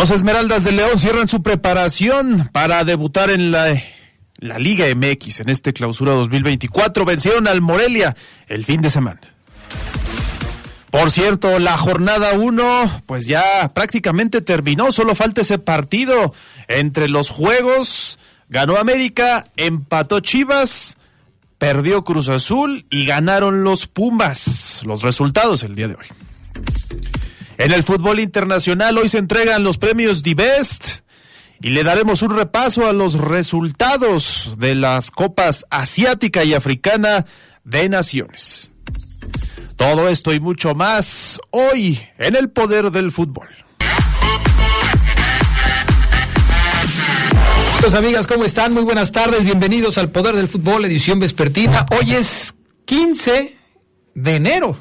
Los Esmeraldas de León cierran su preparación para debutar en la, la Liga MX en este clausura 2024. Vencieron al Morelia el fin de semana. Por cierto, la jornada 1 pues ya prácticamente terminó, solo falta ese partido entre los juegos. Ganó América, empató Chivas, perdió Cruz Azul y ganaron los Pumas. Los resultados el día de hoy. En el fútbol internacional hoy se entregan los premios Divest y le daremos un repaso a los resultados de las copas asiática y africana de naciones. Todo esto y mucho más hoy en el poder del fútbol. Amigos, amigas, ¿cómo están? Muy buenas tardes, bienvenidos al Poder del Fútbol, edición vespertina. Hoy es 15 de enero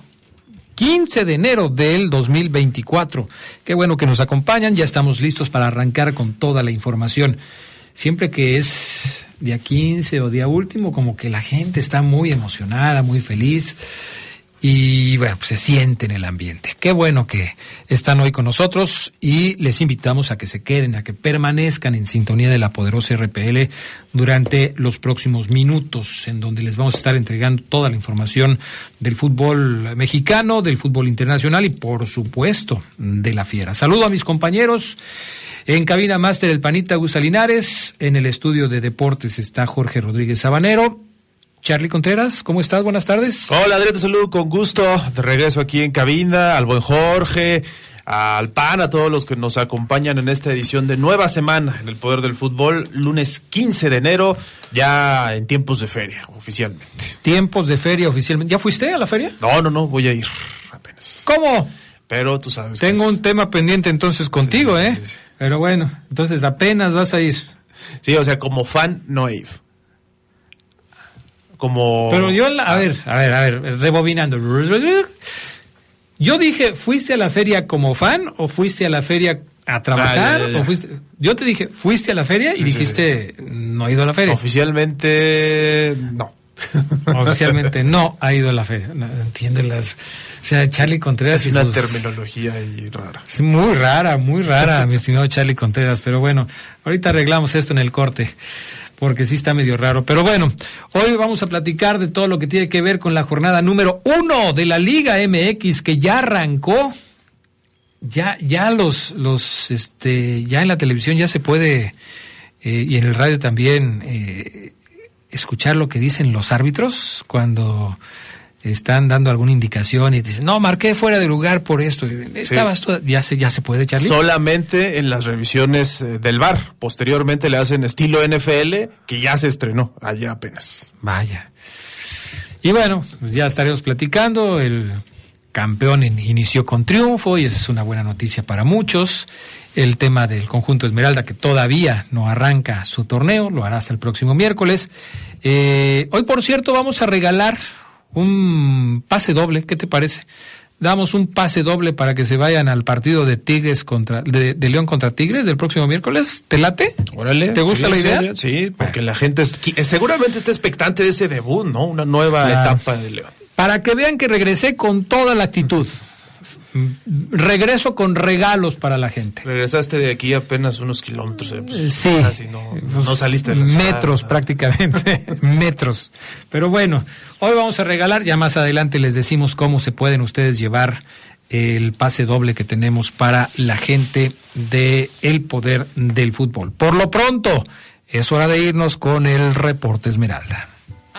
15 de enero del 2024. Qué bueno que nos acompañan, ya estamos listos para arrancar con toda la información. Siempre que es día 15 o día último, como que la gente está muy emocionada, muy feliz y bueno, pues se siente en el ambiente. Qué bueno que están hoy con nosotros y les invitamos a que se queden, a que permanezcan en sintonía de la poderosa RPL durante los próximos minutos, en donde les vamos a estar entregando toda la información del fútbol mexicano, del fútbol internacional y por supuesto de la fiera. Saludo a mis compañeros. En cabina máster el panita Gusta Linares, en el estudio de deportes está Jorge Rodríguez Sabanero Charlie Contreras, ¿cómo estás? Buenas tardes. Hola, Adrián, te saludo con gusto. De regreso aquí en cabina, al buen Jorge, al PAN, a todos los que nos acompañan en esta edición de nueva semana en el Poder del Fútbol, lunes 15 de enero, ya en tiempos de feria, oficialmente. Tiempos de feria oficialmente. ¿Ya fuiste a la feria? No, no, no, voy a ir apenas. ¿Cómo? Pero tú sabes. Tengo un tema pendiente entonces contigo, ¿eh? Pero bueno, entonces apenas vas a ir. Sí, o sea, como fan no he ido como... Pero yo, a ver, a ver, a ver, rebobinando. Yo dije, ¿fuiste a la feria como fan o fuiste a la feria a trabajar? O fuiste... Yo te dije, ¿fuiste a la feria? y dijiste, no ha ido a la feria. Oficialmente, no. Oficialmente no ha ido a la feria. No, entiende las... O sea, Charlie Contreras... Es una terminología ahí rara. Es muy rara, muy rara, mi estimado Charlie Contreras. Pero bueno, ahorita arreglamos esto en el corte porque sí está medio raro. Pero bueno, hoy vamos a platicar de todo lo que tiene que ver con la jornada número uno de la Liga MX que ya arrancó. Ya, ya los, los, este, ya en la televisión ya se puede eh, y en el radio también eh, escuchar lo que dicen los árbitros cuando están dando alguna indicación y dicen, no, marqué fuera de lugar por esto. Estabas ya se, ya se puede, echar Solamente en las revisiones eh, del bar. Posteriormente le hacen estilo NFL, que ya se estrenó ayer apenas. Vaya. Y bueno, pues ya estaremos platicando. El campeón inició con triunfo y es una buena noticia para muchos. El tema del conjunto Esmeralda, que todavía no arranca su torneo, lo hará hasta el próximo miércoles. Eh, hoy, por cierto, vamos a regalar un pase doble, ¿qué te parece? Damos un pase doble para que se vayan al partido de Tigres contra de, León contra Tigres del próximo miércoles. ¿Te late? Órale. ¿Te gusta la idea? Sí, porque la gente seguramente está expectante de ese debut, ¿no? Una nueva etapa de León. Para que vean que regresé con toda la actitud regreso con regalos para la gente. Regresaste de aquí apenas unos kilómetros. Eh, pues, sí. no, pues, saliste de la Metros prácticamente, metros. Pero bueno, hoy vamos a regalar, ya más adelante les decimos cómo se pueden ustedes llevar el pase doble que tenemos para la gente de El Poder del Fútbol. Por lo pronto, es hora de irnos con el reporte Esmeralda.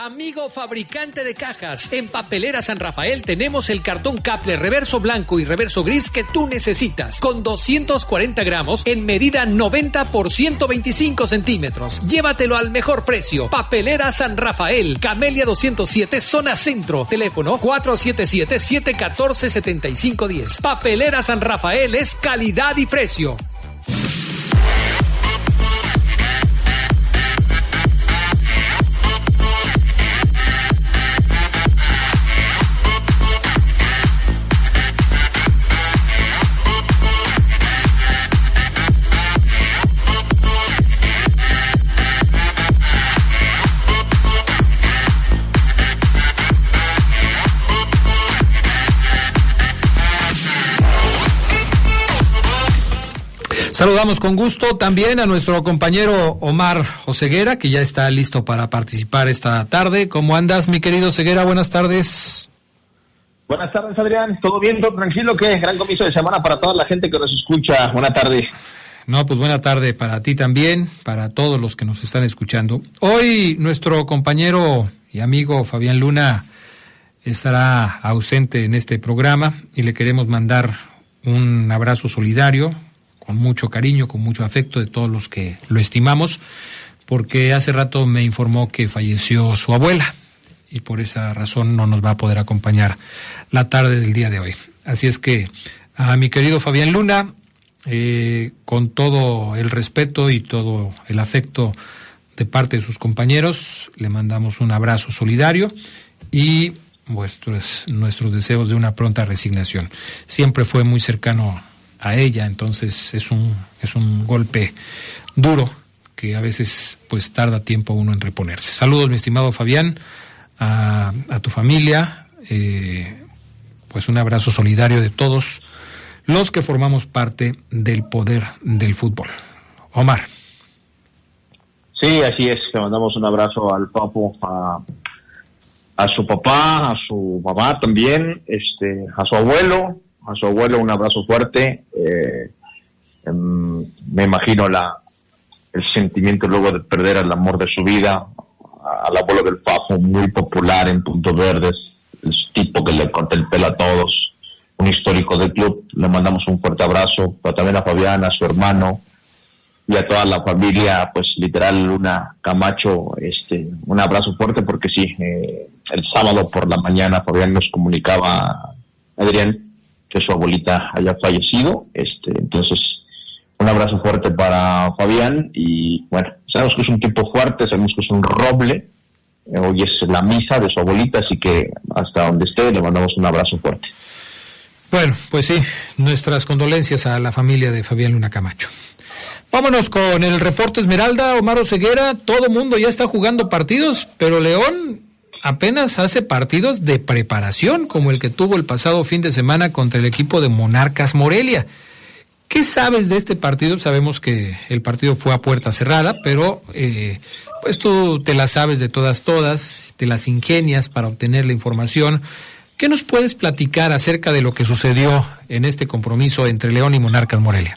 Amigo fabricante de cajas, en Papelera San Rafael tenemos el cartón Caple reverso blanco y reverso gris que tú necesitas, con 240 gramos en medida 90 por 125 centímetros. Llévatelo al mejor precio. Papelera San Rafael, Camelia 207, zona centro. Teléfono 477-714-7510. Papelera San Rafael es calidad y precio. Saludamos con gusto también a nuestro compañero Omar Oseguera, que ya está listo para participar esta tarde. ¿Cómo andas, mi querido Ceguera? Buenas tardes. Buenas tardes, Adrián. ¿Todo bien? ¿Todo tranquilo? ¿Qué? Gran comienzo de semana para toda la gente que nos escucha. Buena tarde. No, pues buena tarde para ti también, para todos los que nos están escuchando. Hoy nuestro compañero y amigo Fabián Luna estará ausente en este programa y le queremos mandar un abrazo solidario, con mucho cariño, con mucho afecto de todos los que lo estimamos, porque hace rato me informó que falleció su abuela y por esa razón no nos va a poder acompañar la tarde del día de hoy. Así es que a mi querido Fabián Luna, eh, con todo el respeto y todo el afecto de parte de sus compañeros, le mandamos un abrazo solidario y vuestros, nuestros deseos de una pronta resignación. Siempre fue muy cercano a ella, entonces es un, es un golpe duro que a veces pues tarda tiempo uno en reponerse. Saludos mi estimado Fabián, a, tu familia, eh, pues un abrazo solidario de todos los que formamos parte del poder del fútbol. Omar. Sí, así es, le mandamos un abrazo al papo, a, a su papá, a su mamá también, este, a su abuelo, a su abuelo un abrazo fuerte. Eh, em, me imagino la, el sentimiento luego de perder el amor de su vida, al abuelo del Fafo, muy popular en Puntos Verdes, el tipo que le corta el pelo a todos, un histórico del club. Le mandamos un fuerte abrazo, pero también a Fabián, a su hermano y a toda la familia, pues literal Luna Camacho, este, un abrazo fuerte porque sí, eh, el sábado por la mañana Fabián nos comunicaba, Adrián, que su abuelita haya fallecido. Este, entonces, un abrazo fuerte para Fabián y bueno, sabemos que es un tipo fuerte, sabemos que es un roble. Eh, hoy es la misa de su abuelita, así que hasta donde esté le mandamos un abrazo fuerte. Bueno, pues sí, nuestras condolencias a la familia de Fabián Luna Camacho. Vámonos con el reporte Esmeralda, Omar Ceguera. Todo mundo ya está jugando partidos, pero León apenas hace partidos de preparación, como el que tuvo el pasado fin de semana contra el equipo de Monarcas Morelia. ¿Qué sabes de este partido? Sabemos que el partido fue a puerta cerrada, pero eh, pues tú te la sabes de todas, todas, te las ingenias para obtener la información. ¿Qué nos puedes platicar acerca de lo que sucedió en este compromiso entre León y Monarcas Morelia?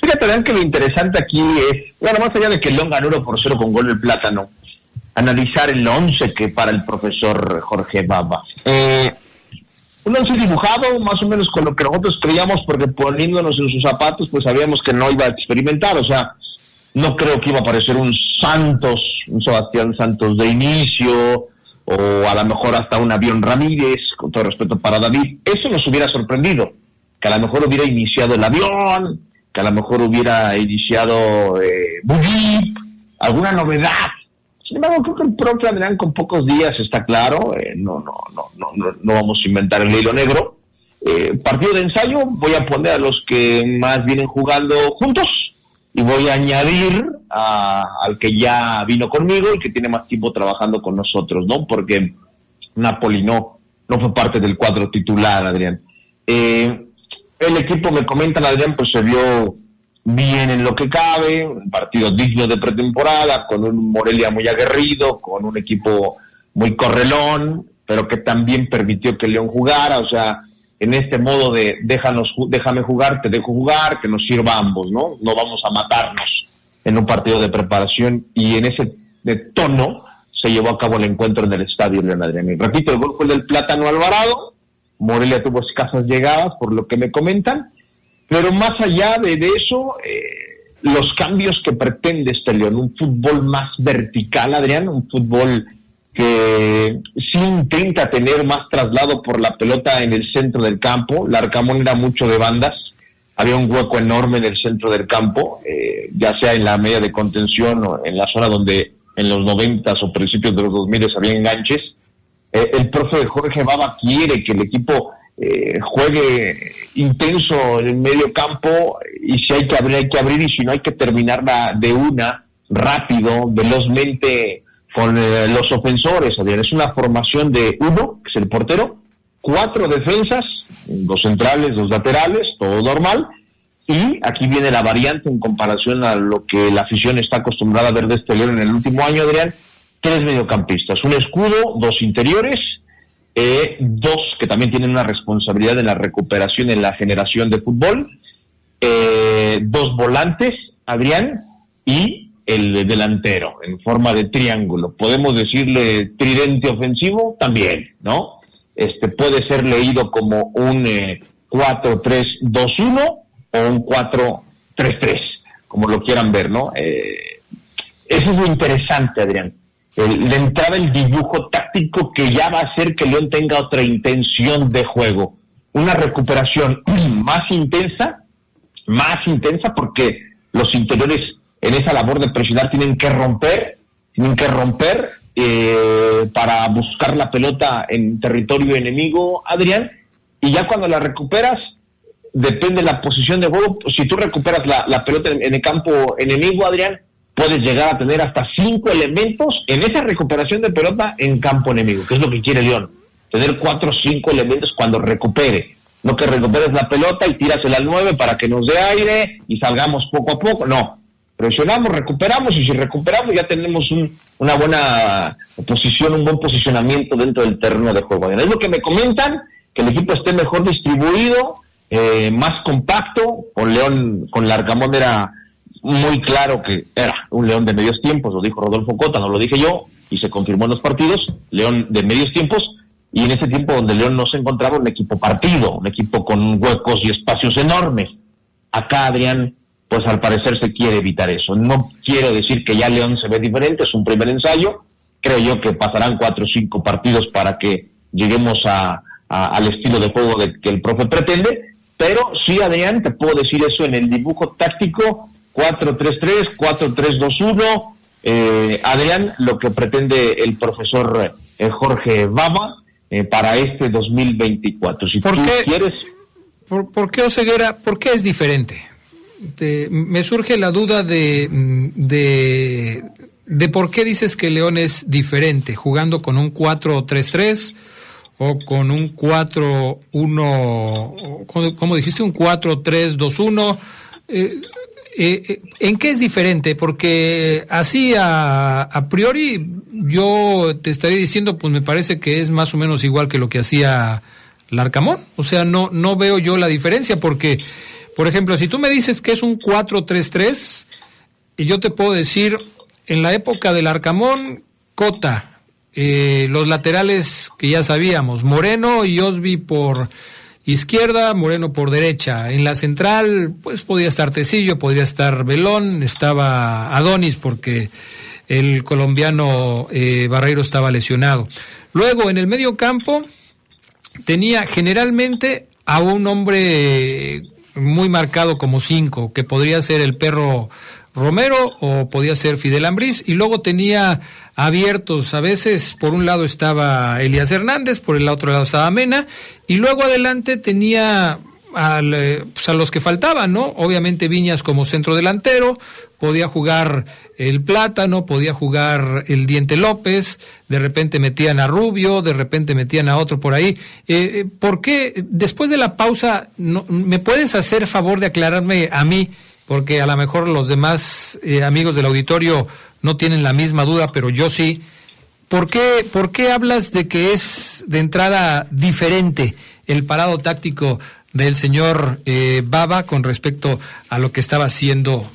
Fíjate, que lo interesante aquí es, bueno, más allá de que León ganó 1 por 0 con gol del plátano, analizar el once que para el profesor Jorge Baba. Eh, un once dibujado más o menos con lo que nosotros creíamos porque poniéndonos en sus zapatos pues sabíamos que no iba a experimentar, o sea, no creo que iba a aparecer un Santos, un Sebastián Santos de inicio o a lo mejor hasta un avión Ramírez, con todo respeto para David, eso nos hubiera sorprendido, que a lo mejor hubiera iniciado el avión, que a lo mejor hubiera iniciado eh, alguna novedad, sin embargo, creo que el propio Adrián con pocos días está claro, eh, no, no, no, no, no vamos a inventar el hilo negro. Eh, partido de ensayo, voy a poner a los que más vienen jugando juntos y voy a añadir al que ya vino conmigo y que tiene más tiempo trabajando con nosotros, ¿no? Porque Napoli no, no fue parte del cuadro titular, Adrián. Eh, el equipo, me comentan, Adrián, pues se vio bien en lo que cabe, un partido digno de pretemporada, con un Morelia muy aguerrido, con un equipo muy correlón, pero que también permitió que León jugara, o sea, en este modo de déjanos, déjame jugar, te dejo jugar, que nos sirva a ambos, ¿no? No vamos a matarnos en un partido de preparación y en ese tono se llevó a cabo el encuentro en el estadio León Adrián. Repito, el gol fue del Plátano Alvarado, Morelia tuvo escasas llegadas, por lo que me comentan, pero más allá de, eso, eh, los cambios que pretende este León, un fútbol más vertical, Adrián, un fútbol que sí intenta tener más traslado por la pelota en el centro del campo. La Arcamón era mucho de bandas, había un hueco enorme en el centro del campo, eh, ya sea en la media de contención o en la zona donde en los noventas o principios de los dos miles había enganches. Eh, el profe de Jorge Baba quiere que el equipo eh, juegue intenso en el medio campo y si hay que abrir, hay que abrir y si no hay que terminarla de una, rápido, velozmente con eh, los ofensores. Es una formación de uno, que es el portero, cuatro defensas, dos centrales, dos laterales, todo normal. Y aquí viene la variante en comparación a lo que la afición está acostumbrada a ver de este León en el último año, Adrián. Tres mediocampistas, un escudo, dos interiores, eh, dos que también tienen una responsabilidad en la recuperación, en la generación de fútbol, eh, dos volantes, Adrián, y el delantero en forma de triángulo. Podemos decirle tridente ofensivo también, ¿no? Este puede ser leído como un 4-3-2-1 eh, o un 4-3-3, como lo quieran ver, ¿no? Eh, eso es lo interesante, Adrián. El, la entrada, el dibujo táctico que ya va a hacer que León tenga otra intención de juego. Una recuperación más intensa, más intensa porque los interiores en esa labor de presionar tienen que romper, tienen que romper eh, para buscar la pelota en territorio enemigo, Adrián, y ya cuando la recuperas, depende de la posición de juego, si tú recuperas la, pelota en, el campo enemigo, Adrián, puedes llegar a tener hasta cinco elementos en esa recuperación de pelota en campo enemigo, que es lo que quiere León, tener cuatro o cinco elementos cuando recupere. No que recuperes la pelota y tiras el al nueve para que nos dé aire y salgamos poco a poco. No, presionamos, recuperamos y si recuperamos ya tenemos una buena posición, un buen posicionamiento dentro del terreno de juego. Es lo que me comentan, que el equipo esté mejor distribuido, eh, más compacto, con León, con Larcamón era muy claro que era un León de medios tiempos, lo dijo Rodolfo Cota, no lo dije yo, y se confirmó en los partidos, León de medios tiempos, y en ese tiempo donde León no se encontraba un equipo partido, un equipo con huecos y espacios enormes. Acá Adrián pues al parecer se quiere evitar eso. No quiero decir que ya León se ve diferente, es un primer ensayo. Creo yo que pasarán cuatro o cinco partidos para que lleguemos a, al estilo de juego de, que el profe pretende. Pero sí, Adrián, te puedo decir eso en el dibujo táctico 4-3-3, 4-3-2-1. Eh, Adrián, lo que pretende el profesor eh, Jorge Baba eh, para este 2024. Si ¿Por tú qué, quieres... ¿Por, ¿Por qué Oseguera? ¿Por qué es diferente? me surge la duda de, de, de, por qué dices que León es diferente, jugando con un 4-3-3 o con un 4-1, ¿cómo dijiste? Un 4-3-2-1. Eh, eh, eh, ¿En qué es diferente? Porque así a, priori yo te estaría diciendo, pues me parece que es más o menos igual que lo que hacía Larcamón. O sea, no, no veo yo la diferencia porque por ejemplo, si tú me dices que es un 4-3-3, y yo te puedo decir, en la época del Arcamón, Cota, eh, los laterales que ya sabíamos, Moreno y Osby por izquierda, Moreno por derecha. En la central, pues podía estar Tecillo, podría estar Belón, estaba Adonis porque el colombiano eh, Barreiro estaba lesionado. Luego, en el medio campo, tenía generalmente a un hombre muy marcado como cinco, que podría ser el perro Romero o podía ser Fidel Ambriz, y luego tenía abiertos, a veces por un lado estaba Elías Hernández, por el otro lado estaba Mena, y luego adelante tenía al, eh, pues, a los que faltaban, ¿no? Obviamente Viñas como centro delantero, podía jugar el Plátano, podía jugar el Diente López, de repente metían a Rubio, de repente metían a otro por ahí. Eh, eh ¿Por qué después de la pausa no, me puedes hacer favor de aclararme a mí? Porque a lo mejor los demás eh, amigos del auditorio no tienen la misma duda, pero yo sí. ¿Por qué, ¿Por qué hablas de que es de entrada diferente el parado táctico del señor eh, Baba con respecto a lo que estaba haciendo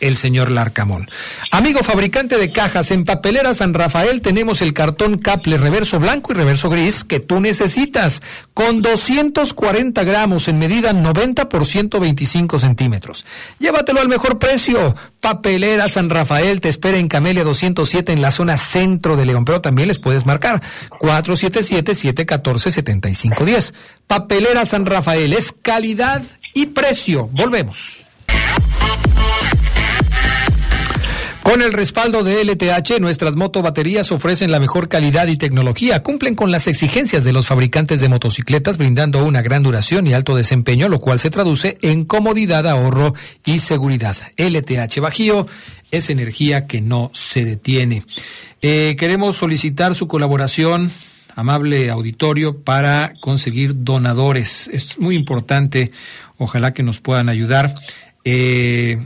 el señor Larcamón. Amigo fabricante de cajas, en Papelera San Rafael tenemos el cartón Caple reverso blanco y reverso gris que tú necesitas, con 240 gramos en medida 90 por 125 centímetros. Llévatelo al mejor precio. Papelera San Rafael te espera en Camelia 207 en la zona centro de León, pero también les puedes marcar 477-714-7510. Papelera San Rafael es calidad y precio. Volvemos. Con el respaldo de LTH, nuestras motobaterías ofrecen la mejor calidad y tecnología, cumplen con las exigencias de los fabricantes de motocicletas, brindando una gran duración y alto desempeño, lo cual se traduce en comodidad, ahorro y seguridad. LTH Bajío es energía que no se detiene. Eh, queremos solicitar su colaboración amable auditorio para conseguir donadores. Es muy importante, ojalá que nos puedan ayudar. Eh,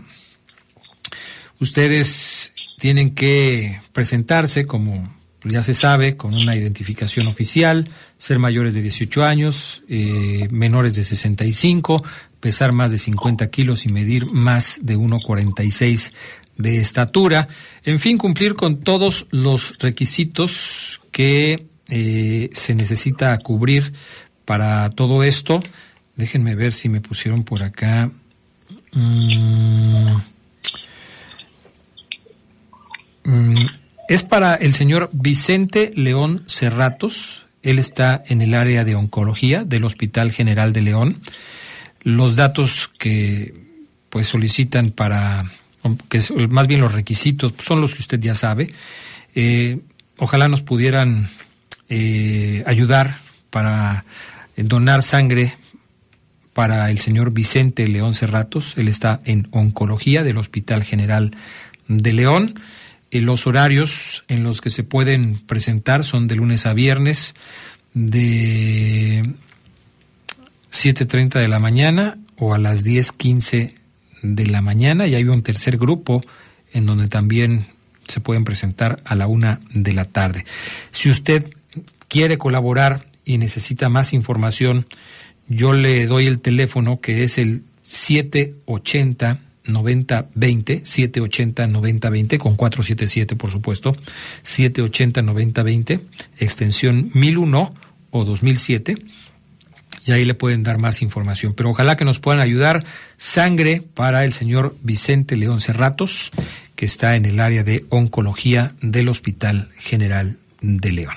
Ustedes tienen que presentarse como ya se sabe, con una identificación oficial, ser mayores de 18 años, eh, menores de 65, pesar más de 50 kilos y medir más de 1,46 de estatura. En fin, cumplir con todos los requisitos que eh, se necesita cubrir para todo esto. Déjenme ver si me pusieron por acá. Mm. Mm, es para el señor Vicente León Cerratos. Él está en el área de oncología del Hospital General de León. Los datos que pues solicitan para, que más bien los requisitos son los que usted ya sabe. Eh, ojalá nos pudieran eh, ayudar para donar sangre para el señor Vicente León Cerratos. Él está en oncología del Hospital General de León los horarios en los que se pueden presentar son de lunes a viernes de 7.30 de la mañana o a las 10.15 de la mañana y hay un tercer grupo en donde también se pueden presentar a la una de la tarde. Si usted quiere colaborar y necesita más información, yo le doy el teléfono que es el 780 9020, 780 9020 con 477 por supuesto, 780 9020, extensión 1001 o 2007 y ahí le pueden dar más información. Pero ojalá que nos puedan ayudar. Sangre para el señor Vicente León Cerratos, que está en el área de oncología del Hospital General de León.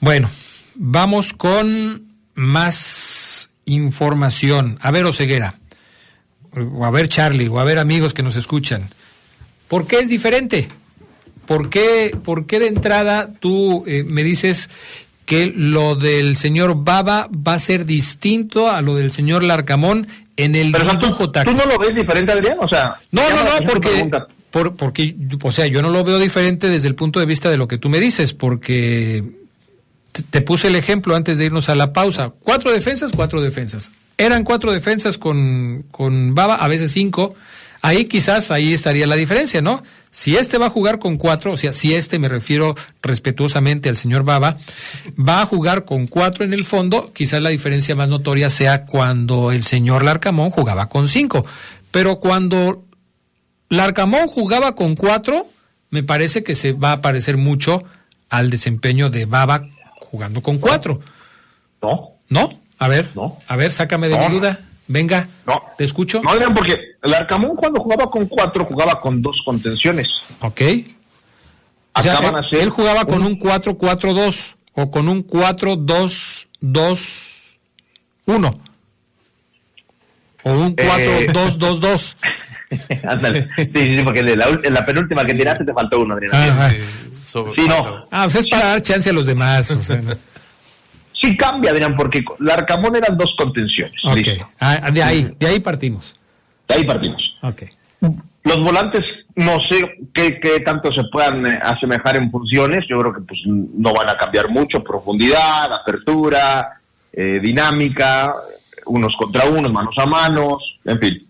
Bueno, vamos con más información. A ver, Oseguera o a ver Charlie, o a ver amigos que nos escuchan, ¿por qué es diferente? ¿Por qué, por qué de entrada tú eh, me dices que lo del señor Baba va a ser distinto a lo del señor Larcamón en el Pero, ¿tú, ¿Tú no lo ves diferente, Adrián? O sea, no, no, no, porque, por, porque, o sea, yo no lo veo diferente desde el punto de vista de lo que tú me dices, porque te puse el ejemplo antes de irnos a la pausa. Cuatro defensas, cuatro defensas. Eran cuatro defensas con, con Baba, a veces cinco. Ahí quizás ahí estaría la diferencia, ¿no? Si este va a jugar con cuatro, o sea, si este me refiero respetuosamente al señor Baba, va a jugar con cuatro en el fondo, quizás la diferencia más notoria sea cuando el señor Larcamón jugaba con cinco. Pero cuando Larcamón jugaba con cuatro, me parece que se va a parecer mucho al desempeño de Baba jugando con cuatro. No. ¿No? A ver, no. a ver, sácame de mi duda. Venga, no. te escucho. No, porque el Arcamón cuando jugaba con cuatro jugaba con dos contenciones. Ok. O sea, él, jugaba con un 4-4-2 o con un 4-2-2-1 o un 4-2-2-2. Eh... Ándale. sí, sí, porque en la, en la, penúltima que tiraste te faltó uno, Adrián. Ah, sí, no. Ah, pues es para dar chance a los demás. O sea, Sí cambia, Adrián, porque la Arcamón eran dos contenciones. Ah, de ahí, de ahí partimos. De ahí partimos. Los volantes no sé qué, qué, tanto se puedan eh, asemejar en funciones. Yo creo que pues no van a cambiar mucho. Profundidad, apertura, eh, dinámica, unos contra unos, manos a manos, en fin.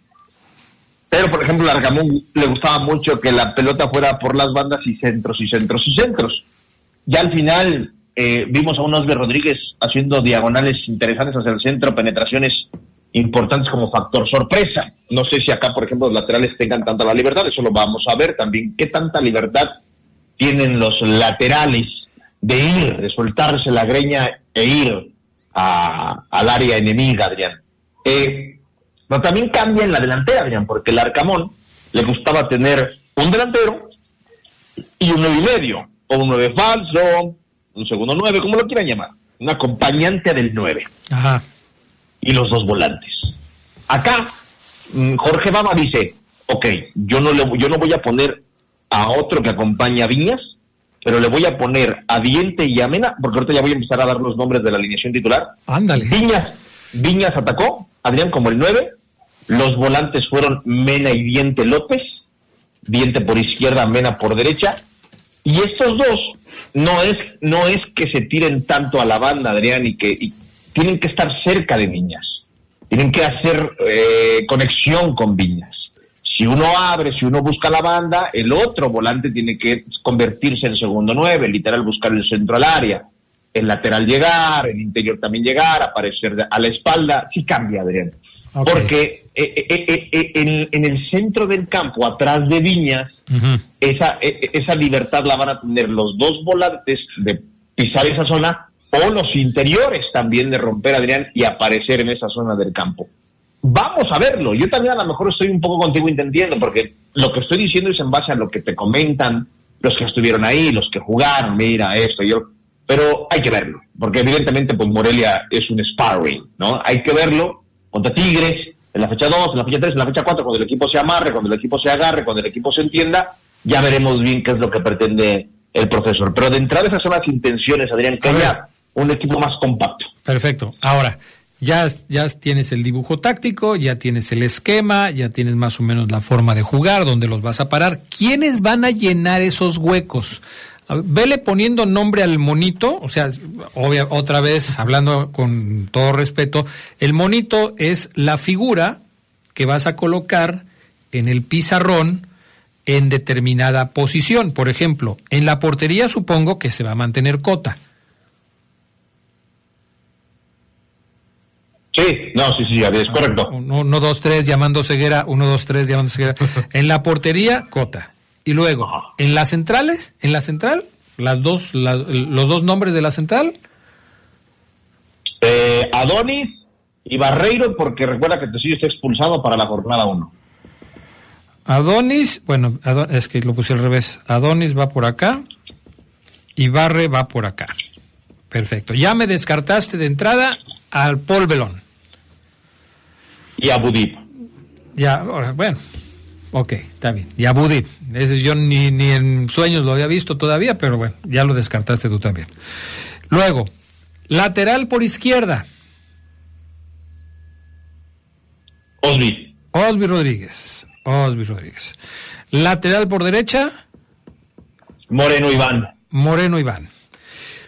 Pero, por ejemplo, a Arcamón le gustaba mucho que la pelota fuera por las bandas y centros y centros y centros. Ya al final eh, vimos a un Osber Rodríguez haciendo diagonales interesantes hacia el centro, penetraciones importantes como factor sorpresa. No sé si acá, por ejemplo, los laterales tengan tanta la libertad, eso lo vamos a ver también. ¿Qué tanta libertad tienen los laterales de ir, de soltarse la greña e ir al área enemiga, Adrián? Eh, pero también cambia en la delantera, Adrián, porque el Arcamón le gustaba tener un delantero y un nueve y medio, o un nueve falso, un segundo nueve, como lo quieran llamar, un acompañante del nueve. Ajá. Y los dos volantes. Acá, mm, Jorge Baba dice, ok, yo no, le, yo no voy a poner a otro que acompañe a Viñas, pero le voy a poner a Diente y a Mena, porque ahorita ya voy a empezar a dar los nombres de la alineación titular. Ándale. Viñas, Viñas atacó, Adrián como el 9, los volantes fueron Mena y Diente López, Diente por izquierda, Mena por derecha, y estos dos no es, no es que se tiren tanto a la banda, Adrián, y que y tienen que estar cerca de Viñas, tienen que hacer eh, conexión con Viñas. Si uno abre, si uno busca la banda, el otro volante tiene que convertirse en segundo nueve, literal buscar el centro al área, el lateral llegar, el interior también llegar, aparecer a la espalda, sí cambia, Adrián. Porque eh, eh, eh, en, el centro del campo, atrás de Viñas, esa, esa libertad la van a tener los dos volantes de pisar esa zona o los interiores también de romper, Adrián, y aparecer en esa zona del campo. Vamos a verlo. Yo también a lo mejor estoy un poco contigo entendiendo, porque lo que estoy diciendo es en base a lo que te comentan los que estuvieron ahí, los que jugaron, mira esto, yo. Pero hay que verlo, porque evidentemente pues Morelia es un sparring, ¿no? Hay que verlo contra Tigres, en la fecha 2, en la fecha 3, en la fecha 4, cuando el equipo se amarre, cuando el equipo se agarre, cuando el equipo se entienda, ya veremos bien qué es lo que pretende el profesor. Pero de entrada esas son las intenciones, Adrián, que haya un equipo más compacto. Perfecto. Ahora, ya, ya tienes el dibujo táctico, ya tienes el esquema, ya tienes más o menos la forma de jugar, dónde los vas a parar. ¿Quiénes van a llenar esos huecos? Vele poniendo nombre al monito, o sea, otra vez hablando con todo respeto, el monito es la figura que vas a colocar en el pizarrón en determinada posición. Por ejemplo, en la portería supongo que se va a mantener cota. Sí, no, sí, sí, es correcto. Uno, dos, tres, llamando ceguera, uno, dos, tres, llamando ceguera. en la portería, cota. Y luego, en las centrales, en la central, las dos, los dos nombres de la central. Eh, Adonis y Barreiro, porque recuerda que Tecillo está expulsado para la jornada 1. Adonis, bueno, es que lo puse al revés. Adonis va por acá y Barre va por acá. Perfecto. Ya me descartaste de entrada al Paul Belón. Y a Budip. Ya, bueno, Ok, está bien. Y Abu Ese yo ni, ni en sueños lo había visto todavía, pero bueno, ya lo descartaste tú también. Luego, lateral por izquierda. Osby. Osby Rodríguez. Osby Rodríguez. Lateral por derecha. Moreno Iván. Moreno Iván.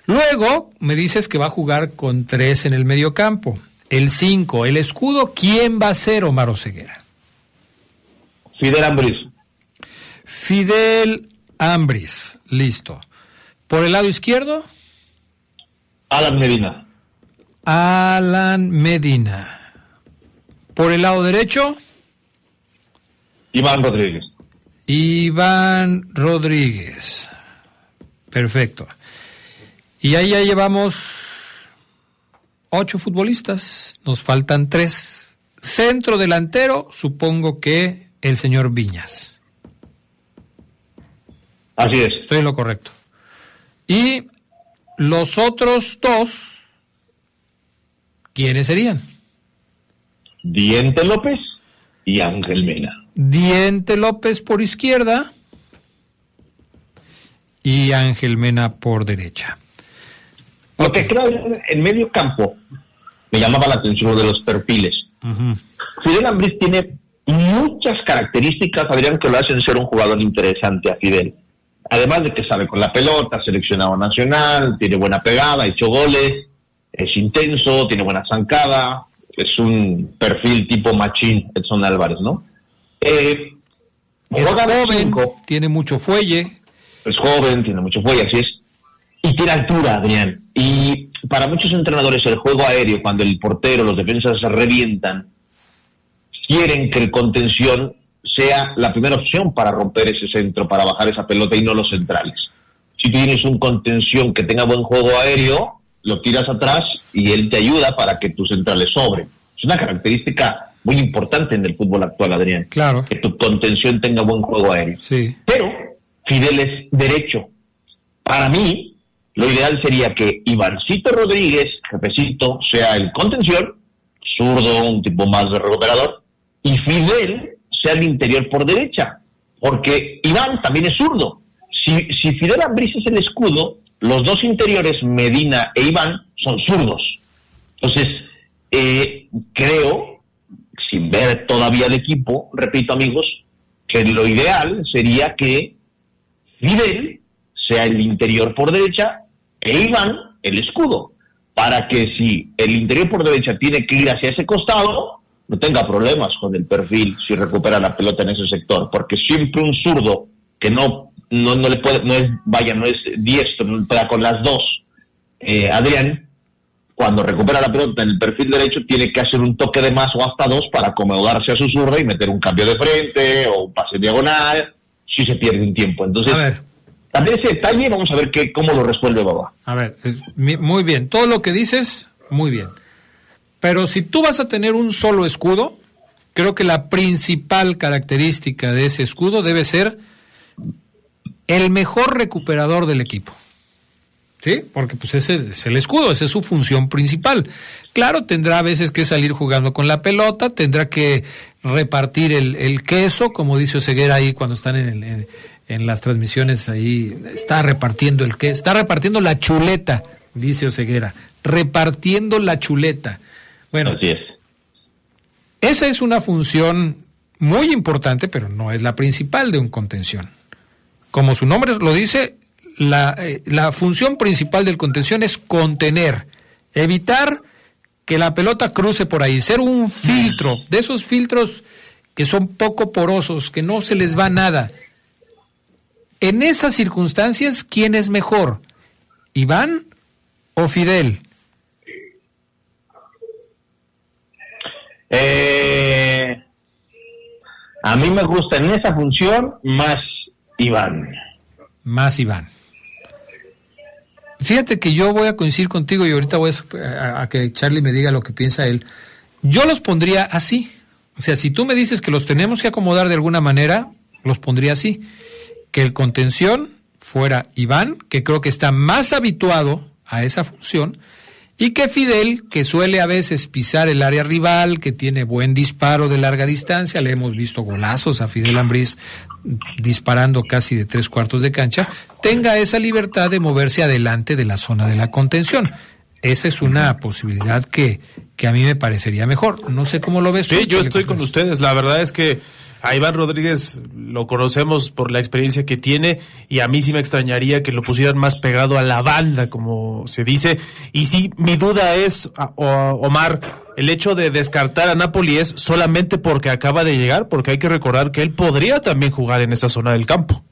Luego me dices que va a jugar con tres en el medio campo. El cinco, el escudo, ¿quién va a ser Omar Oseguera? Fidel Ambris. Fidel Ambris, listo. Por el lado izquierdo. Alan Medina. Alan Medina. Por el lado derecho. Iván Rodríguez. Iván Rodríguez. Perfecto. Y ahí ya llevamos ocho futbolistas. Nos faltan tres. Centro delantero, supongo que el señor Viñas. Así es. Estoy en lo correcto. Y los otros dos, ¿quiénes serían? Diente López y Ángel Mena. Diente López por izquierda y Ángel Mena por derecha. Lo que creo en medio campo me llamaba la atención de los perfiles. Fidel Ambris tiene muchas características, Adrián, que lo hacen ser un jugador interesante a Fidel. Además de que sabe con la pelota, seleccionado nacional, tiene buena pegada, ha hecho goles, es intenso, tiene buena zancada, es un perfil tipo machín, Edson Álvarez, ¿no? Eh, es joven, tiene mucho fuelle. Es joven, tiene mucho fuelle, así es. Y tiene altura, Adrián. Y Y para muchos entrenadores el juego aéreo, cuando el portero, los defensas se revientan, quieren que el contención sea la primera opción para romper ese centro, para bajar esa pelota y no los centrales. Si tienes un contención que tenga buen juego aéreo, lo tiras atrás y él te ayuda para que tus centrales sobren. Es una característica muy importante en el fútbol actual, Adrián. Claro. Que tu contención tenga buen juego aéreo. Sí. Pero Fidel es derecho. Para mí, lo ideal sería que Ivancito Rodríguez, jefecito, sea el contención, zurdo, un tipo más de recuperador, y Fidel sea el interior por derecha, porque Iván también es zurdo. Si, si Fidel Ambriz es el escudo, los dos interiores, Medina e Iván, son zurdos. Entonces, eh, creo, sin ver todavía el equipo, repito amigos, que lo ideal sería que Fidel sea el interior por derecha e Iván el escudo, para que si el interior por derecha tiene que ir hacia ese costado, no tenga problemas con el perfil si recupera la pelota en ese sector, porque siempre un zurdo que no, no, no le puede, no es, vaya, no es diestro, no pueda con las dos, eh, Adrián, cuando recupera la pelota en el perfil derecho, tiene que hacer un toque de más o hasta dos para acomodarse a su zurda y meter un cambio de frente o un pase diagonal, si se pierde un tiempo. Entonces, A ver. también ese detalle vamos a ver qué, cómo lo resuelve Baba. A ver, mi- muy bien. Todo lo que dices, muy bien. Pero si tú vas a tener un solo escudo, creo que la principal característica de ese escudo debe ser el mejor recuperador del equipo. ¿Sí? Porque pues ese es el escudo, esa es su función principal. Claro, tendrá a veces que salir jugando con la pelota, tendrá que repartir el, queso, como dice Oseguera ahí cuando están en- en las transmisiones ahí, está repartiendo el queso, está repartiendo la chuleta, dice Oseguera, repartiendo la chuleta. Bueno, Así es. esa es una función muy importante, pero no es la principal de un contención. Como su nombre lo dice, la, eh, la función principal del contención es contener, evitar que la pelota cruce por ahí, ser un filtro, de esos filtros que son poco porosos, que no se les va nada. En esas circunstancias, ¿quién es mejor? ¿Iván o Fidel? Eh, a mí me gusta en esa función más Iván. Más Iván. Fíjate que yo voy a coincidir contigo y ahorita voy a, a- a que Charlie me diga lo que piensa él. Yo los pondría así. O sea, si tú me dices que los tenemos que acomodar de alguna manera, los pondría así. Que el contención fuera Iván, que creo que está más habituado a esa función, y que Fidel, que suele a veces pisar el área rival, que tiene buen disparo de larga distancia, le hemos visto golazos a Fidel Ambriz disparando casi de tres cuartos de cancha, tenga esa libertad de moverse adelante de la zona de la contención. Esa es una posibilidad que, que a mí me parecería mejor. No sé cómo lo ves. tú, Sí, yo estoy con ustedes. La verdad es que a Iván Rodríguez lo conocemos por la experiencia que tiene y a mí sí me extrañaría que lo pusieran más pegado a la banda, como se dice. Y sí, mi duda es, Omar, el hecho de descartar a Napoli es solamente porque acaba de llegar, porque hay que recordar que él podría también jugar en esa zona del campo.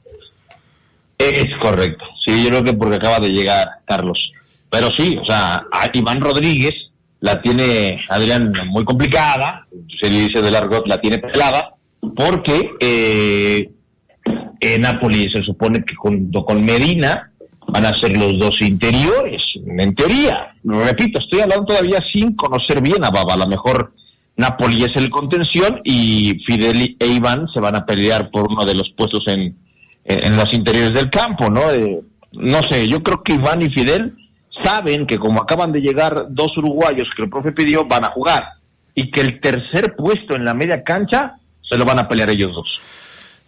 Es correcto. Sí, yo creo que porque acaba de llegar Carlos. Pero sí, o sea, Iván Rodríguez la tiene Adrián muy complicada, se dice de largo, la tiene pelada, porque eh, en se supone que junto con Medina van a ser los dos interiores, en teoría. Repito, estoy hablando todavía sin conocer bien a Baba. A lo mejor Napoli es el contención y Fidel e Iván se van a pelear por uno de los puestos en, en, en los interiores del campo, ¿no? Eh, no sé, yo creo que Iván y Fidel saben que como acaban de llegar dos uruguayos que el profe pidió, van a jugar. Y que el tercer puesto en la media cancha se lo van a pelear ellos dos.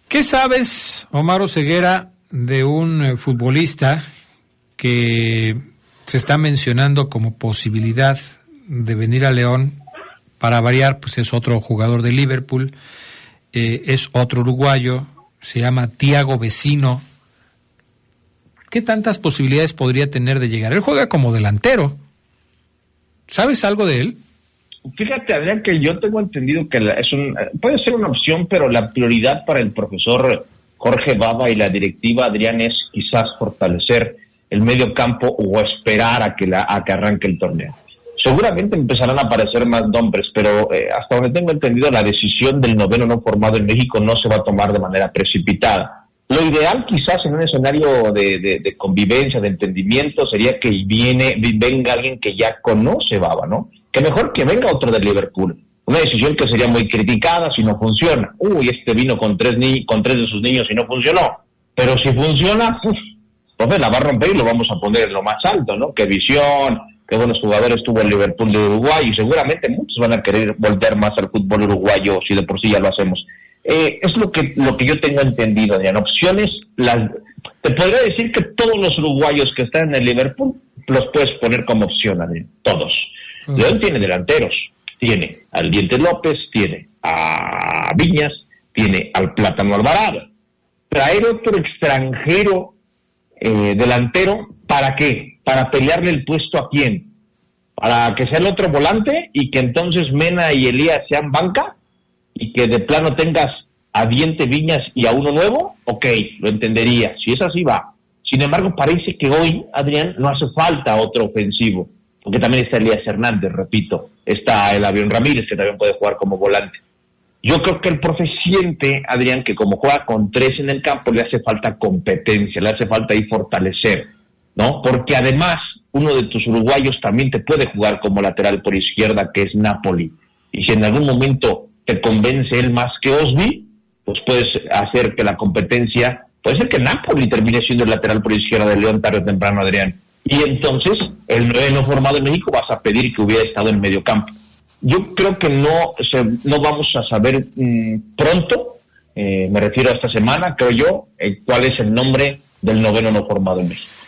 ¿Qué sabes, Omar Ceguera, de un eh, futbolista que se está mencionando como posibilidad de venir a León? Para variar, pues es otro jugador de Liverpool, eh, es otro uruguayo, se llama Tiago Vecino. ¿Qué tantas posibilidades podría tener de llegar? Él juega como delantero. ¿Sabes algo de él? Fíjate, Adrián, que yo tengo entendido que es un, puede ser una opción, pero la prioridad para el profesor Jorge Baba y la directiva, Adrián, es quizás fortalecer el medio campo o esperar a que, la, a que arranque el torneo. Seguramente empezarán a aparecer más nombres, pero eh, hasta donde tengo entendido, la decisión del noveno no formado en México no se va a tomar de manera precipitada. Lo ideal quizás en un escenario de, de, convivencia, de entendimiento, sería que viene, venga alguien que ya conoce Baba, ¿no? Que mejor que venga otro de Liverpool. Una decisión que sería muy criticada si no funciona. Uy, este vino con tres, ni con tres de sus niños y no funcionó. Pero si funciona, entonces la va a romper y lo vamos a poner en lo más alto, ¿no? Qué visión, qué buenos jugadores tuvo el Liverpool de Uruguay y seguramente muchos van a querer volver más al fútbol uruguayo si de por sí ya lo hacemos. Eh, es lo que lo que yo tengo entendido, en Opciones, las, te podría decir que todos los uruguayos que están en el Liverpool los puedes poner como opción, Adrián, todos. León tiene delanteros, tiene al Diente López, tiene a Viñas, tiene al Plátano Alvarado. Traer otro extranjero eh, delantero, ¿para qué? Para pelearle el puesto a quién? Para que sea el otro volante y que entonces Mena y Elías sean banca y que de plano tengas a Diente Viñas y a uno nuevo, ok, lo entendería. Si es así, va. Sin embargo, parece que hoy, Adrián, no hace falta otro ofensivo, porque también está Elías Hernández, repito, está el Avión Ramírez, que también puede jugar como volante. Yo creo que el profe siente, Adrián, que como juega con tres en el campo, le hace falta competencia, le hace falta ahí fortalecer, ¿no? Porque además, uno de tus uruguayos también te puede jugar como lateral por izquierda, que es Napoli. Y si en algún momento te convence él más que Osby, pues puedes hacer que la competencia, puede ser que Napoli termine siendo el lateral por izquierda de León tarde o temprano, Adrián. Y entonces, el no formado en México vas a pedir que hubiera estado en medio campo yo creo que no, no vamos a saber mm, pronto, eh, me refiero a esta semana, creo yo, eh, cuál es el nombre del noveno no formado en México.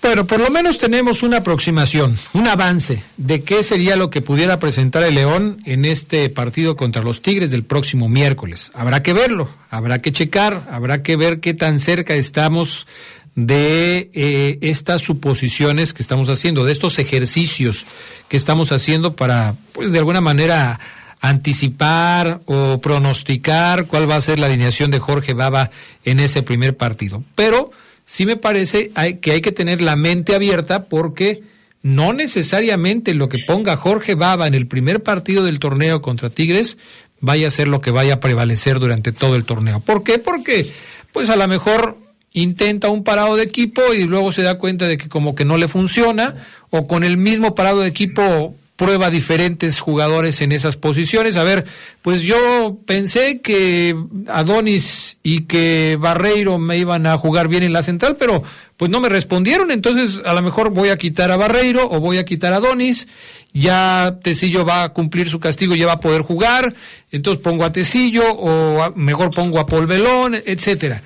Pero por lo menos tenemos una aproximación, un avance de qué sería lo que pudiera presentar el León en este partido contra los Tigres del próximo miércoles. Habrá que verlo, habrá que checar, habrá que ver qué tan cerca estamos de eh, estas suposiciones que estamos haciendo, de estos ejercicios que estamos haciendo para, pues de alguna manera, anticipar o pronosticar cuál va a ser la alineación de Jorge Baba en ese primer partido. Pero sí me parece que hay que tener la mente abierta porque no necesariamente lo que ponga Jorge Baba en el primer partido del torneo contra Tigres vaya a ser lo que vaya a prevalecer durante todo el torneo. ¿Por qué? Porque pues a lo mejor intenta un parado de equipo y luego se da cuenta de que como que no le funciona, o con el mismo parado de equipo prueba diferentes jugadores en esas posiciones. A ver, pues yo pensé que Adonis y que Barreiro me iban a jugar bien en la central, pero pues no me respondieron, entonces a lo mejor voy a quitar a Barreiro o voy a quitar a Adonis, ya Tecillo va a cumplir su castigo, ya va a poder jugar, entonces pongo a Tecillo o mejor pongo a Paul Belón, etcétera.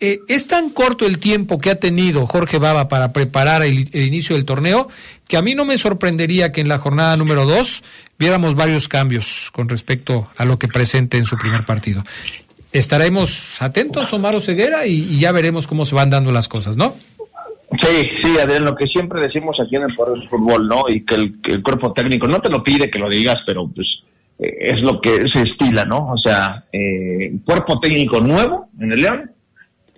Eh, es tan corto el tiempo que ha tenido Jorge Baba para preparar el, inicio del torneo que a mí no me sorprendería que en la jornada número dos viéramos varios cambios con respecto a lo que presente en su primer partido. Estaremos atentos, Omar Ceguera, y, ya veremos cómo se van dando las cosas, ¿no? Sí, sí, Adrián, lo que siempre decimos aquí en el Poder del Fútbol, ¿no? Y que el, cuerpo técnico no te lo pide que lo digas, pero pues eh, es lo que se estila, ¿no? O sea, eh, cuerpo técnico nuevo en el León,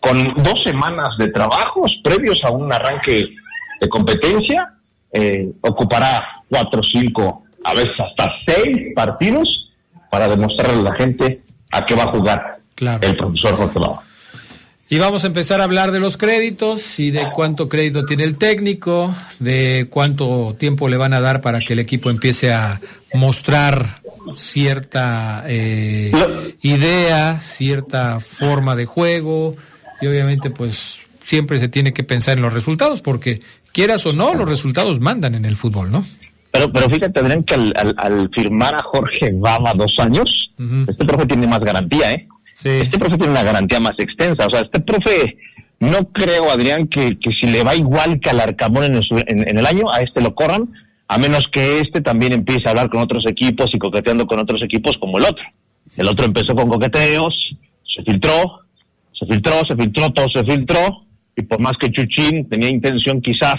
con dos semanas de trabajos previos a un arranque de competencia, eh, ocupará cuatro, cinco, a veces hasta seis partidos para demostrarle a la gente a qué va a jugar el profesor Jorge Baba. Y vamos a empezar a hablar de los créditos y de cuánto crédito tiene el técnico, de cuánto tiempo le van a dar para que el equipo empiece a mostrar cierta eh, idea, cierta forma de juego, y obviamente pues siempre se tiene que pensar en los resultados porque quieras o no, los resultados mandan en el fútbol, ¿no? Pero, pero fíjate, Adrián, que al, firmar a Jorge Baba dos años, este profe tiene más garantía, ¿eh? Este profe tiene una garantía más extensa. O sea, este profe, no creo, Adrián, que, que si le va igual que al Arcamón en el, en el año, a este lo corran, a menos que este también empiece a hablar con otros equipos y coqueteando con otros equipos como el otro. El otro empezó con coqueteos, se filtró, se filtró, se filtró, todo se filtró, y por más que Chuchín tenía intención quizás,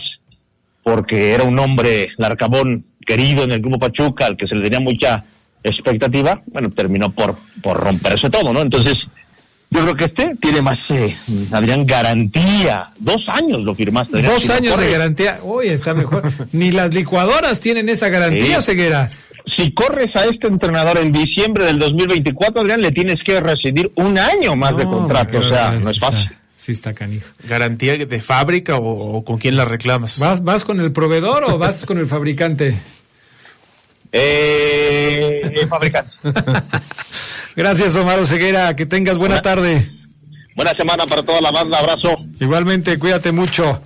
porque era un hombre larcabón querido en el grupo Pachuca, al que se le tenía mucha expectativa, bueno, terminó por, por romperse todo, ¿no? Entonces, Yo creo que este tiene más, eh, Adrián, garantía. Dos años lo firmaste. Adrián, Dos si años de garantía. Uy, está mejor. Ni las licuadoras tienen esa garantía, Sí. Ceguera. Si corres a este entrenador en diciembre del 2024, Adrián, le tienes que rescindir un año más de contrato. O sea, no es fácil. Sí está canijo. ¿Garantía de fábrica o, o con quién la reclamas? ¿Vas, ¿Vas con el proveedor o vas con el fabricante? Eh, fabricante. Gracias, Omar Ceguera. Que tengas buena Buena- tarde. Buena semana para toda la banda. Abrazo. Igualmente, cuídate mucho.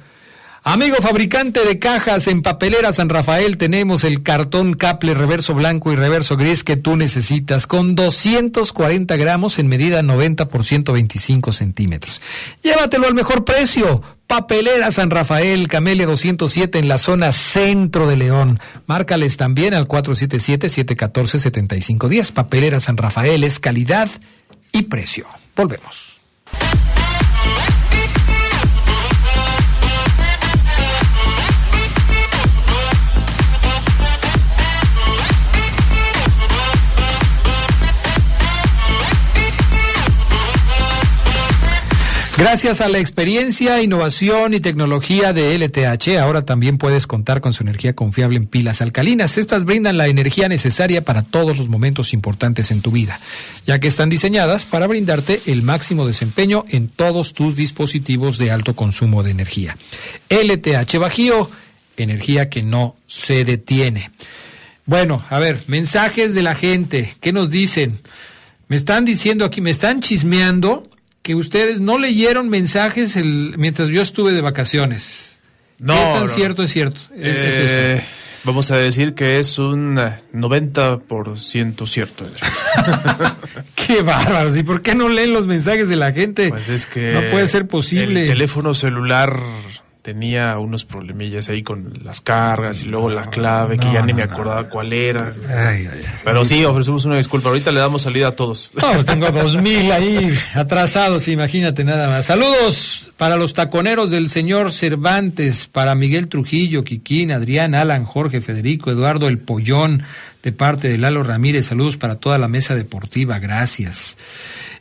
Amigo fabricante de cajas en Papelera San Rafael, tenemos el cartón Caple reverso blanco y reverso gris que tú necesitas con 240 gramos en medida 90 por 125 centímetros. Llévatelo al mejor precio. Papelera San Rafael, Camelia 207 en la zona centro de León. Márcales también al 477-714-7510. Papelera San Rafael es calidad y precio. Volvemos. Gracias a la experiencia, innovación y tecnología de LTH, ahora también puedes contar con su energía confiable en pilas alcalinas. Estas brindan la energía necesaria para todos los momentos importantes en tu vida, ya que están diseñadas para brindarte el máximo desempeño en todos tus dispositivos de alto consumo de energía. LTH Bajío, energía que no se detiene. Bueno, a ver, mensajes de la gente. ¿Qué nos dicen? Me están diciendo aquí, me están chismeando que ustedes no leyeron mensajes el, mientras yo estuve de vacaciones. No, ¿Qué tan no, no. cierto es cierto? Es- es esto. Eh, vamos a decir que es un eh, 90% cierto. Edgar. Qué bárbaros. ¿Y por qué no leen los mensajes de la gente? Pues es que no puede ser posible. El teléfono celular tenía unos problemillas ahí con las cargas y luego la clave que no, ya ni no, me no. acordaba cuál era. Ay, ay, ay. Pero sí, ofrecemos una disculpa. Ahorita le damos salida a todos. Pues tengo dos mil ahí atrasados, imagínate nada más. Saludos para los taconeros del señor Cervantes, para Miguel Trujillo, Quiquín, Adrián, Alan, Jorge, Federico, Eduardo, El Pollón, de parte de Lalo Ramírez. Saludos para toda la mesa deportiva, gracias.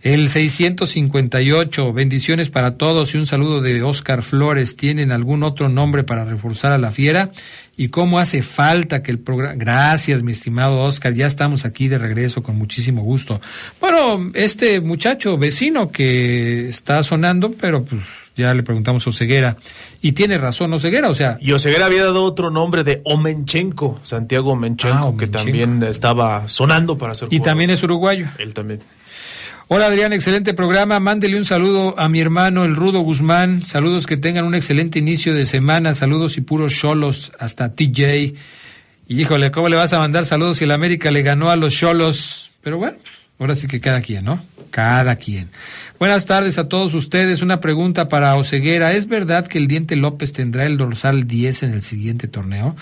El 658, bendiciones para todos y un saludo de Oscar Flores. ¿Tienen algún otro nombre para reforzar a la fiera? ¿Y cómo hace falta que el programa... Gracias, mi estimado Oscar, ya estamos aquí de regreso con muchísimo gusto. Bueno, este muchacho vecino que está sonando, pero pues ya le preguntamos a Oseguera. Y tiene razón Oseguera, o sea, Y Oseguera había dado otro nombre de Omenchenko, Santiago Omenchenko, Ah, que también estaba sonando para ser y jugador. también es uruguayo. Él también. Hola Adrián, excelente programa. Mándele un saludo a mi hermano el Rudo Guzmán. Saludos que tengan un excelente inicio de semana. Saludos y puros cholos hasta TJ. Y híjole, ¿cómo le vas a mandar saludos si el América le ganó a los cholos? Pero bueno, ahora sí que cada quien, ¿no? Cada quien. Buenas tardes a todos ustedes. Una pregunta para Oceguera. ¿Es verdad que el Diente López tendrá el dorsal 10 en el siguiente torneo?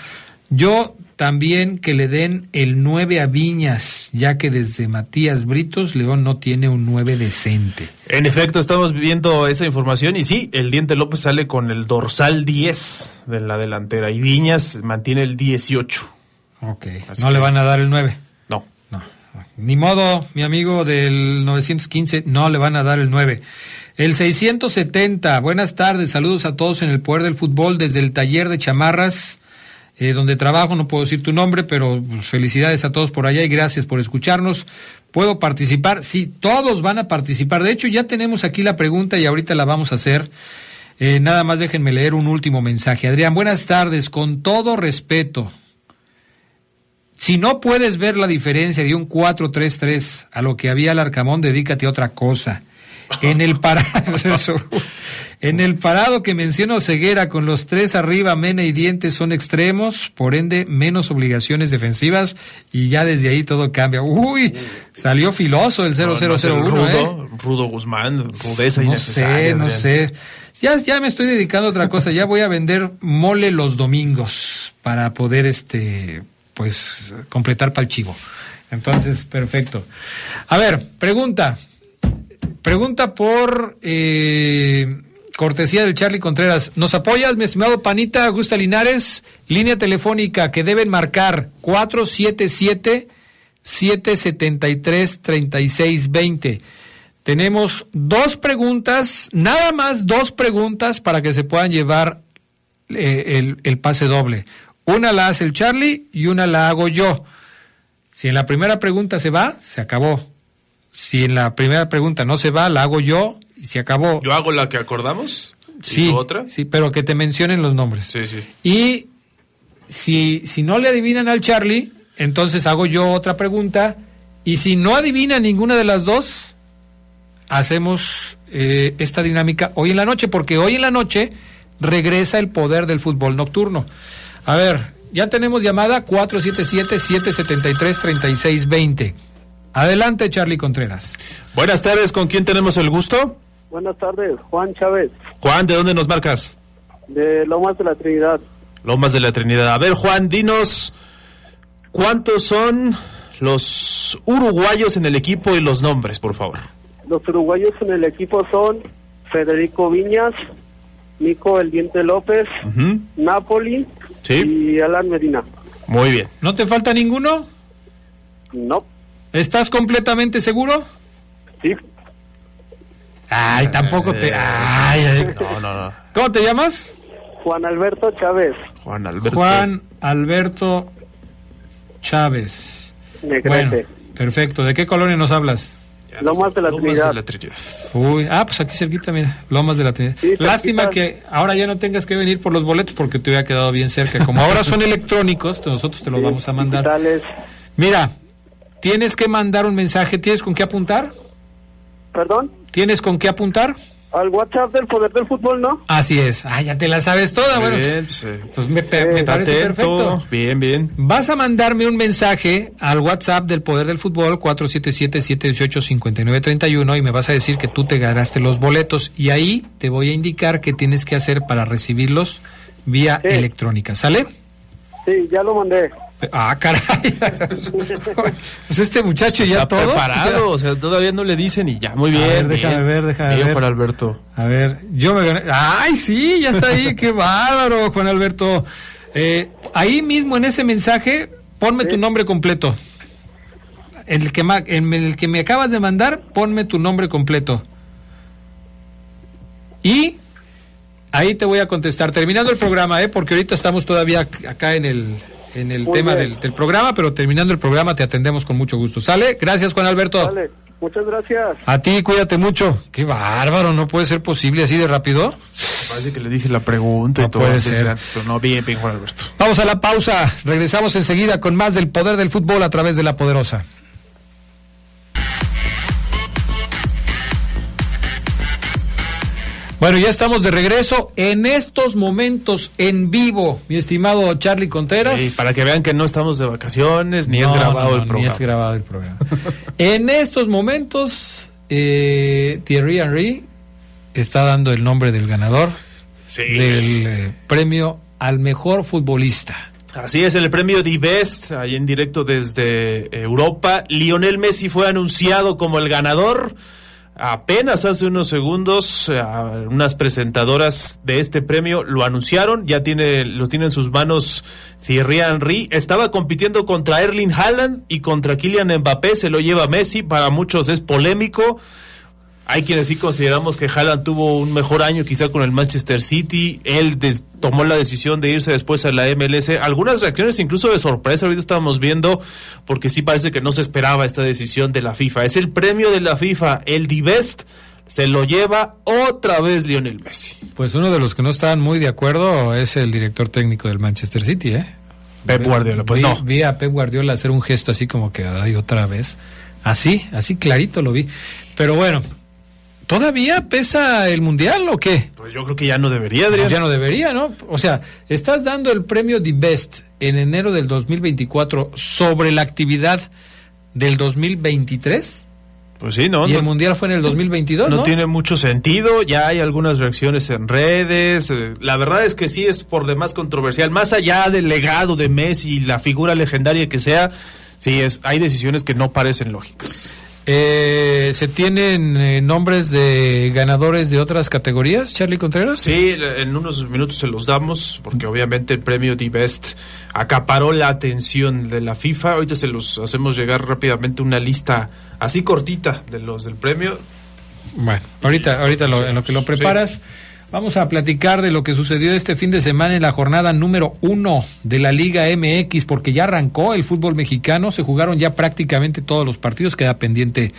Yo también que le den el 9 a Viñas, ya que desde Matías Britos León no tiene un 9 decente. En efecto, estamos viendo esa información y sí, el Diente López sale con el dorsal 10 de la delantera y Viñas mantiene el 18. Ok, Así no le van es- a dar el 9. No. No, ni modo, mi amigo del 915, no le van a dar el 9. El 670, buenas tardes, saludos a todos en el Poder del Fútbol desde el taller de chamarras, eh, donde trabajo, no puedo decir tu nombre, pero pues, felicidades a todos por allá y gracias por escucharnos. ¿Puedo participar? Sí, todos van a participar. De hecho, ya tenemos aquí la pregunta y ahorita la vamos a hacer. Eh, nada más déjenme leer un último mensaje. Adrián, buenas tardes, con todo respeto. Si no puedes ver la diferencia de un 4-3-3 a lo que había el Arcamón, dedícate a otra cosa. En el parado, eso, en el parado que menciono Ceguera con los tres arriba, Mena y Dientes son extremos, por ende menos obligaciones defensivas y ya desde ahí todo cambia. Uy, salió filoso el No, no es el 0001, Rudo, ¿eh? Rudo Guzmán, rudeza No innecesaria. sé, no sé. Ya, ya me estoy dedicando a otra cosa. Ya voy a vender mole los domingos para poder, este, pues, completar para el chivo. Entonces, perfecto. A ver, pregunta. Pregunta por eh, cortesía del Charlie Contreras. ¿Nos apoyas, mi estimado Panita Augusta Linares? Línea telefónica que deben marcar 477 773 3620. Tenemos dos preguntas, nada más dos preguntas para que se puedan llevar eh, el, el pase doble. Una la hace el Charlie y una la hago yo. Si en la primera pregunta se va, se acabó. Si en la primera pregunta no se va, la hago yo y se acabó. ¿Yo hago la que acordamos? ¿Y Sí, otra? sí, pero que te mencionen los nombres. Sí, sí. Y si, si no le adivinan al Charlie, entonces hago yo otra pregunta. Y si no adivina ninguna de las dos, hacemos eh, esta dinámica hoy en la noche, porque hoy en la noche regresa el poder del fútbol nocturno. A ver, ya tenemos llamada 477-773-3620. Adelante, Charlie Contreras. Buenas tardes, ¿con quién tenemos el gusto? Buenas tardes, Juan Chávez, Juan, ¿de dónde nos marcas? de Lomas de la Trinidad. Lomas de la Trinidad. A ver, Juan, dinos cuántos son los uruguayos en el equipo y los nombres, por favor. Los uruguayos en el equipo son Federico Viñas, Nico El Diente López. Napoli Sí. y Alan Medina. Muy bien. ¿No te falta ninguno? No, ¿Estás completamente seguro? sí, Ay, tampoco te... Ay, ay. No, no, no. ¿Cómo te llamas? Juan Alberto Chávez, Juan Alberto. Juan Alberto Chávez. Bueno, perfecto. ¿De qué colonia nos hablas? Lomas de la Lomas Trinidad. de la Trinidad. Uy, ah, pues aquí cerquita, mira, Lomas de la Trinidad. Sí, cerquita. Lástima que ahora ya no tengas que venir por los boletos porque te hubiera quedado bien cerca. Como ahora son electrónicos, nosotros te los Sí, vamos a mandar. digitales. Mira, tienes que mandar un mensaje. ¿Tienes con qué apuntar? ¿Perdón? ¿Tienes con qué apuntar? Al WhatsApp del Poder del Fútbol, ¿no? Así es. Ah, ya te la sabes toda. Bueno, bien, pues, eh, pues me, pe- me está parece atento. perfecto. Bien, bien. Vas a mandarme un mensaje al WhatsApp del Poder del Fútbol 477-718-5931 y me vas a decir que tú te ganaste los boletos y ahí te voy a indicar qué tienes que hacer para recibirlos vía Sí. electrónica. ¿Sale? Sí, ya lo mandé. Ah, caray. pues este muchacho ya Está todo. preparado, o sea, todavía no le dicen y ya, muy bien. ver, déjame bien. ver, déjame Bien, ver. Juan Alberto. A ver, yo me gané. ¡Ay, sí! Ya está ahí. ¡Qué bárbaro, Juan Alberto! Eh, ahí mismo en ese mensaje, ponme tu nombre completo. En el, que ma- en el que me acabas de mandar, ponme tu nombre completo. Y ahí te voy a contestar. Terminando el programa, ¿eh? Porque ahorita estamos todavía ac- acá en el, en el Muy tema del, del programa, pero terminando el programa te atendemos con mucho gusto. ¿Sale? Gracias, Juan Alberto. Muchas gracias. A ti, cuídate mucho. Qué bárbaro, no puede ser posible así de rápido. Parece que le dije la pregunta No y todo puede desde ser. antes, pero no, bien, bien, Juan Alberto. Vamos a la pausa. Regresamos enseguida con más del poder del fútbol a través de la poderosa. Bueno, ya estamos de regreso en estos momentos en vivo, mi estimado Charlie Contreras. Sí, para que vean que no estamos de vacaciones, ni es grabado no, el programa. Ni es grabado el programa. en estos momentos, eh, Thierry Henry está dando el nombre del ganador Sí. del eh, premio al mejor futbolista. Así es, el premio The Best, ahí en directo desde Europa. Lionel Messi fue anunciado como el ganador. Apenas hace unos segundos, eh, unas presentadoras de este premio lo anunciaron, ya tiene, lo tiene en sus manos Thierry Henry. Estaba compitiendo contra Erling Haaland y contra Kylian Mbappé, se lo lleva Messi, para muchos es polémico. Hay quienes sí consideramos que Haaland tuvo un mejor año quizá con el Manchester City. Él des- tomó la decisión de irse después a la MLS. Algunas reacciones incluso de sorpresa ahorita estábamos viendo porque sí parece que no se esperaba esta decisión de la FIFA. Es el premio de la FIFA, el Best. Se lo lleva otra vez Lionel Messi. Pues uno de los que no estaban muy de acuerdo es el director técnico del Manchester City, ¿eh? Pep Guardiola, pues vi, no. Vi a Pep Guardiola hacer un gesto así como que, ay, otra vez. Así, así clarito lo vi. Pero bueno, ¿todavía pesa el Mundial o qué? Pues yo creo que ya no debería, Adrián. Pues ya no debería, ¿no? O sea, estás dando el premio The Best en enero del 2024 sobre la actividad del 2023 Pues sí, no. y no- el Mundial fue en el 2022, ¿no? No tiene mucho sentido, ya hay algunas reacciones en redes, eh, la verdad es que sí es por demás controversial, más allá del legado de Messi y la figura legendaria que sea, sí es, hay decisiones que no parecen lógicas. Eh, ¿Se tienen eh, nombres de ganadores de otras categorías, Charlie Contreras? Sí, en unos minutos se los damos, porque obviamente el premio The Best acaparó la atención de la FIFA, ahorita se los hacemos llegar rápidamente una lista así cortita de los del premio, Bueno, ahorita, ahorita lo, en lo que lo preparas, vamos a platicar de lo que sucedió este fin de semana en la jornada número uno de la Liga MX, porque ya arrancó el fútbol mexicano, se jugaron ya prácticamente todos los partidos, queda pendiente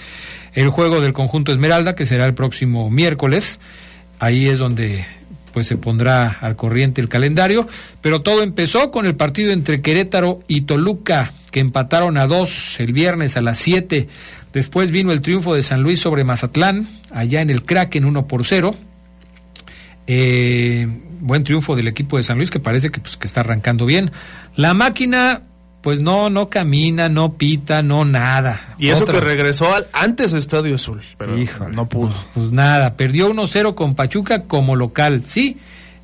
el juego del conjunto Esmeralda, que será el próximo miércoles. Ahí es donde pues se pondrá al corriente el calendario, pero todo empezó con el partido entre Querétaro y Toluca, que empataron a dos el viernes a las siete Después vino el triunfo de San Luis sobre Mazatlán, allá en el Kraken 1 por 0. Eh, buen triunfo del equipo de San Luis que parece que, pues, que está arrancando bien. La máquina, pues no, no camina, no pita, no nada. Y eso Otra- que regresó al antes Estadio Azul, pero Híjole, no pudo. Pues, pues nada, perdió 1-0 con Pachuca como local, sí,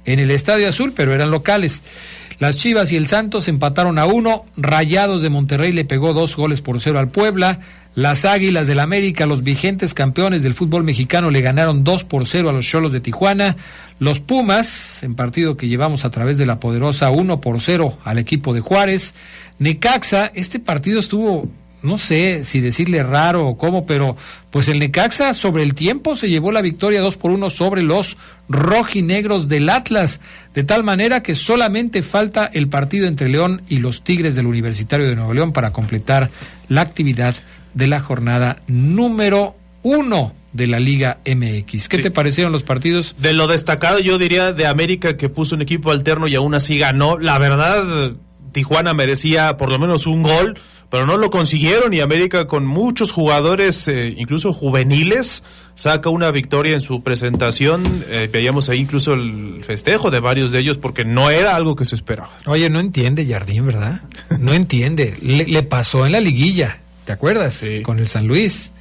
en el Estadio Azul, pero eran locales. Las Chivas y el Santos empataron a uno, Rayados de Monterrey le pegó dos goles por cero al Puebla, las Águilas del América, los vigentes campeones del fútbol mexicano, le ganaron dos por cero a los Cholos de Tijuana, los Pumas, en partido que llevamos a través de la poderosa uno por cero al equipo de Juárez, Necaxa, este partido estuvo no sé si decirle raro o cómo, pero pues el Necaxa sobre el tiempo se llevó la victoria 2 por 1 sobre los rojinegros del Atlas, de tal manera que solamente falta el partido entre León y los Tigres del Universitario de Nuevo León para completar la actividad de la jornada número uno de la Liga MX. ¿Qué Sí. te parecieron los partidos? De lo destacado, yo diría de América que puso un equipo alterno y aún así ganó. La verdad, Tijuana merecía por lo menos un gol, pero no lo consiguieron y América con muchos jugadores, eh, incluso juveniles, saca una victoria en su presentación. Eh, veíamos ahí incluso el festejo de varios de ellos porque no era algo que se esperaba. Oye, no entiende Jardín, ¿verdad? No entiende. Le, le pasó en la liguilla, ¿te acuerdas? Sí. Con el San Luis.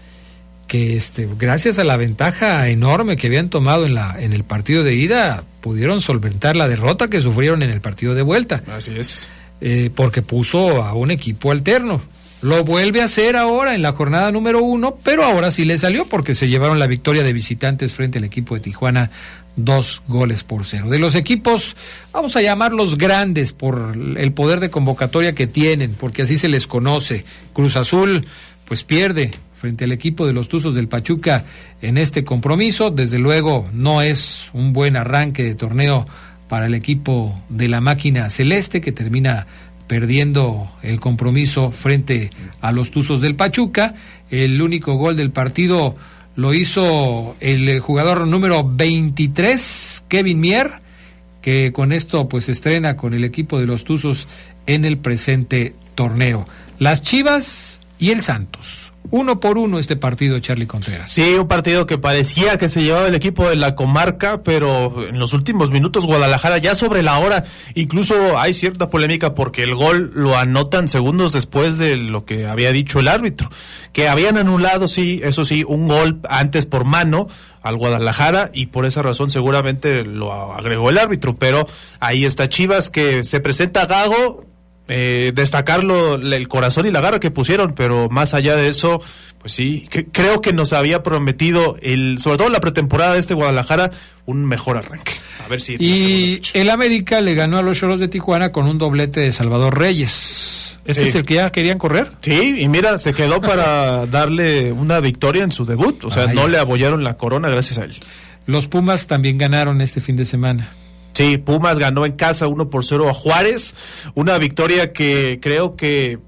Que este, gracias a la ventaja enorme que habían tomado en, la, en el partido de ida, pudieron solventar la derrota que sufrieron en el partido de vuelta, Así es. eh, porque puso a un equipo alterno. Lo vuelve a hacer ahora en la jornada número uno, pero ahora sí le salió porque se llevaron la victoria de visitantes frente al equipo de Tijuana, dos goles por cero. De los equipos, vamos a llamarlos grandes por el poder de convocatoria que tienen, porque así se les conoce. Cruz Azul, pues pierde frente al equipo de los Tuzos del Pachuca en este compromiso. Desde luego no es un buen arranque de torneo para el equipo de la máquina celeste que termina perdiendo el compromiso frente a los Tuzos del Pachuca. El único gol del partido lo hizo el eh, jugador número 23, Kevin Mier, que con esto pues estrena con el equipo de los Tuzos en el presente torneo. Las Chivas y el Santos. Uno por uno este partido, Charlie Contreras. Sí, un partido que parecía que se llevaba el equipo de la comarca, pero en los últimos minutos Guadalajara ya sobre la hora, incluso hay cierta polémica porque el gol lo anotan segundos después de lo que había dicho el árbitro, que habían anulado, sí, eso sí, un gol antes por mano al Guadalajara y por esa razón seguramente lo agregó el árbitro, pero ahí está Chivas que se presenta a Gago, eh, destacarlo el corazón y la garra que pusieron, pero más allá de eso, pues sí, cre- creo que nos había prometido el, sobre todo la pretemporada de este Guadalajara, un mejor arranque. A ver si Y el América le ganó a los Choros de Tijuana con un doblete de Salvador Reyes. ¿Este Sí. es el que ya querían correr? Sí, y mira, se quedó para darle una victoria en su debut, o sea, no le abollaron la corona gracias a él. Los Pumas también ganaron este fin de semana. Sí, Pumas ganó en casa 1 por 0 a Juárez, una victoria que creo que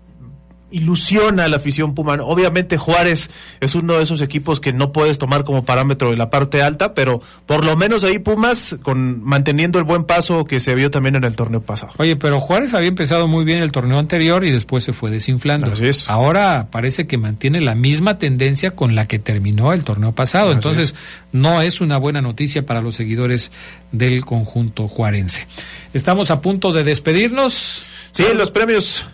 ilusiona a la afición Puma. Obviamente Juárez es uno de esos equipos que no puedes tomar como parámetro de la parte alta, pero por lo menos ahí Pumas con manteniendo el buen paso que se vio también en el torneo pasado. Oye, pero Juárez había empezado muy bien el torneo anterior y después se fue desinflando. Así es. Ahora parece que mantiene la misma tendencia con la que terminó el torneo pasado. Así Entonces, es. no es una buena noticia para los seguidores del conjunto juarense. Estamos a punto de despedirnos. Sí, los premios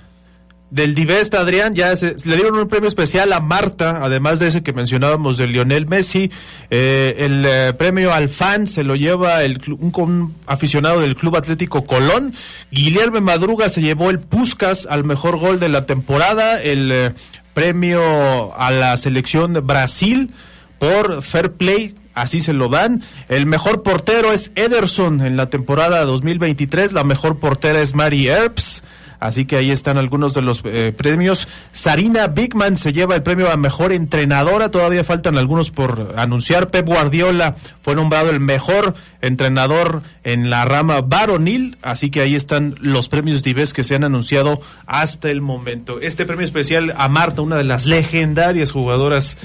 del Divesta, Adrián, ya se, le dieron un premio especial a Marta, además de ese que mencionábamos de Lionel Messi. Eh, el eh, premio al fan se lo lleva el, un, aficionado del Club Atlético Colón. Guillermo Madruga se llevó el Puskas al mejor gol de la temporada. El eh, premio a la selección Brasil por Fair Play. Así se lo dan. El mejor portero es Ederson en la temporada 2023. La mejor portera es Mari Earps. Así que ahí están algunos de los eh, premios. Sarina Bigman se lleva el premio a mejor entrenadora. Todavía faltan algunos por anunciar. Pep Guardiola fue nombrado el mejor entrenador en la rama varonil. Así que ahí están los premios Dives que se han anunciado hasta el momento. Este premio especial a Marta, una de las legendarias jugadoras